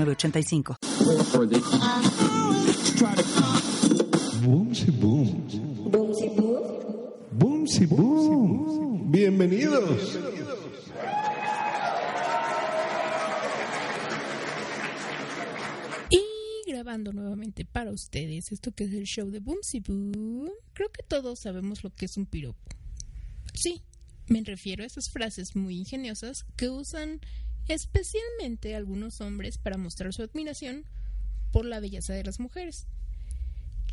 8985. Boomsy boom. Boom. Boom. Bienvenidos. Y grabando nuevamente para ustedes esto que es el show de Boomsy Boom. Creo que todos sabemos lo que es un piropo. Sí, me refiero a esas frases muy ingeniosas que usan especialmente algunos hombres para mostrar su admiración por la belleza de las mujeres.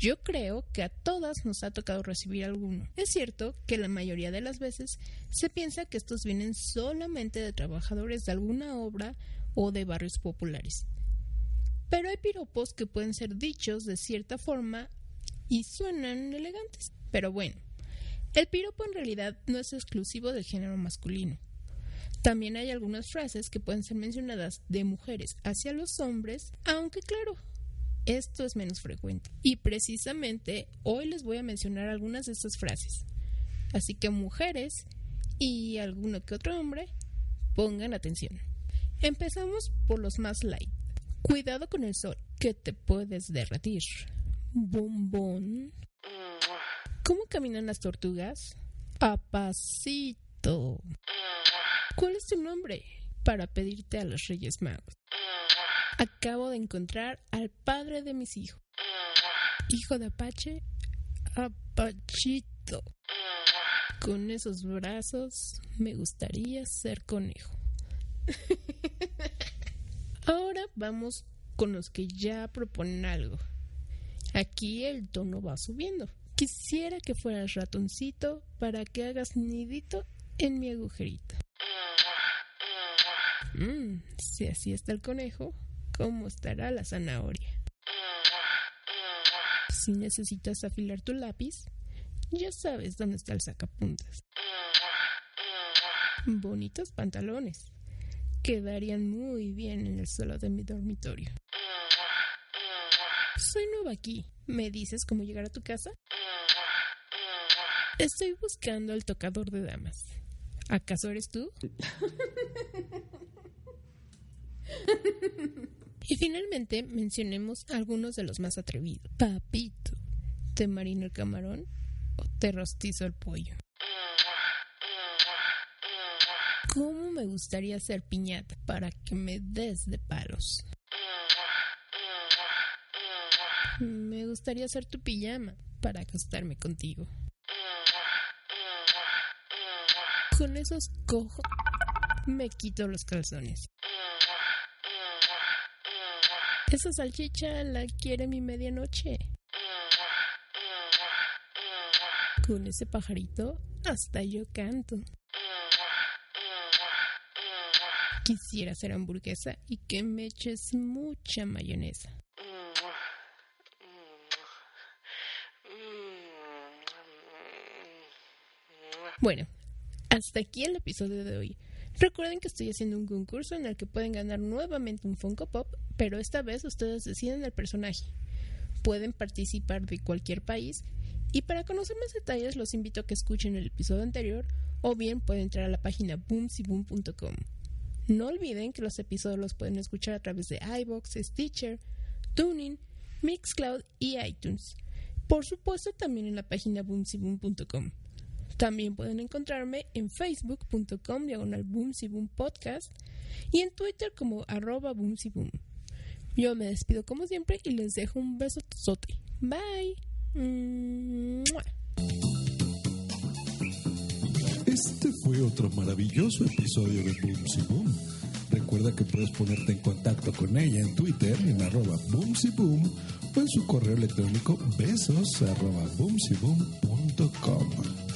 Yo creo que a todas nos ha tocado recibir alguno. Es cierto que la mayoría de las veces se piensa que estos vienen solamente de trabajadores de alguna obra o de barrios populares. Pero hay piropos que pueden ser dichos de cierta forma y suenan elegantes. Pero bueno, el piropo en realidad no es exclusivo del género masculino. También hay algunas frases que pueden ser mencionadas de mujeres hacia los hombres, aunque claro, esto es menos frecuente. Y precisamente hoy les voy a mencionar algunas de estas frases. Así que mujeres y alguno que otro hombre, pongan atención. Empezamos por los más light. Cuidado con el sol, que te puedes derretir. Bombón. ¿Cómo caminan las tortugas? A pasito. ¿Cuál es tu nombre? Para pedirte a los Reyes Magos. Acabo de encontrar al padre de mis hijos. Hijo de Apache, Apachito. Con esos brazos me gustaría ser conejo. Ahora vamos con los que ya proponen algo. Aquí el tono va subiendo. Quisiera que fueras ratoncito para que hagas nidito en mi agujerito. Mmm, si así está el conejo, ¿cómo estará la zanahoria? Si necesitas afilar tu lápiz, ya sabes dónde está el sacapuntas. Bonitos pantalones. Quedarían muy bien en el suelo de mi dormitorio. Soy nueva aquí. ¿Me dices cómo llegar a tu casa? Estoy buscando el tocador de damas. ¿Acaso eres tú? y finalmente mencionemos algunos de los más atrevidos. Papito, ¿te marino el camarón o te rostizo el pollo? ¿Cómo me gustaría ser piñata para que me des de palos? Me gustaría ser tu pijama para acostarme contigo. Con esos cojos me quito los calzones. Esa salchicha la quiere mi medianoche. Con ese pajarito hasta yo canto. Quisiera ser hamburguesa y que me eches mucha mayonesa. Bueno, hasta aquí el episodio de hoy. Recuerden que estoy haciendo un concurso en el que pueden ganar nuevamente un Funko Pop, pero esta vez ustedes deciden el personaje. Pueden participar de cualquier país y para conocer más detalles los invito a que escuchen el episodio anterior o bien pueden entrar a la página boomsyboom.com. No olviden que los episodios los pueden escuchar a través de iBox, Stitcher, Tuning, Mixcloud y iTunes. Por supuesto también en la página boomsyboom.com. También pueden encontrarme en facebook.com diagonal podcast y en Twitter como arroba boomsyboom. Yo me despido como siempre y les dejo un beso sote. Bye. Este fue otro maravilloso episodio de Boom. Recuerda que puedes ponerte en contacto con ella en Twitter en arroba Boom o en su correo electrónico besos arroba boomsyboom.com.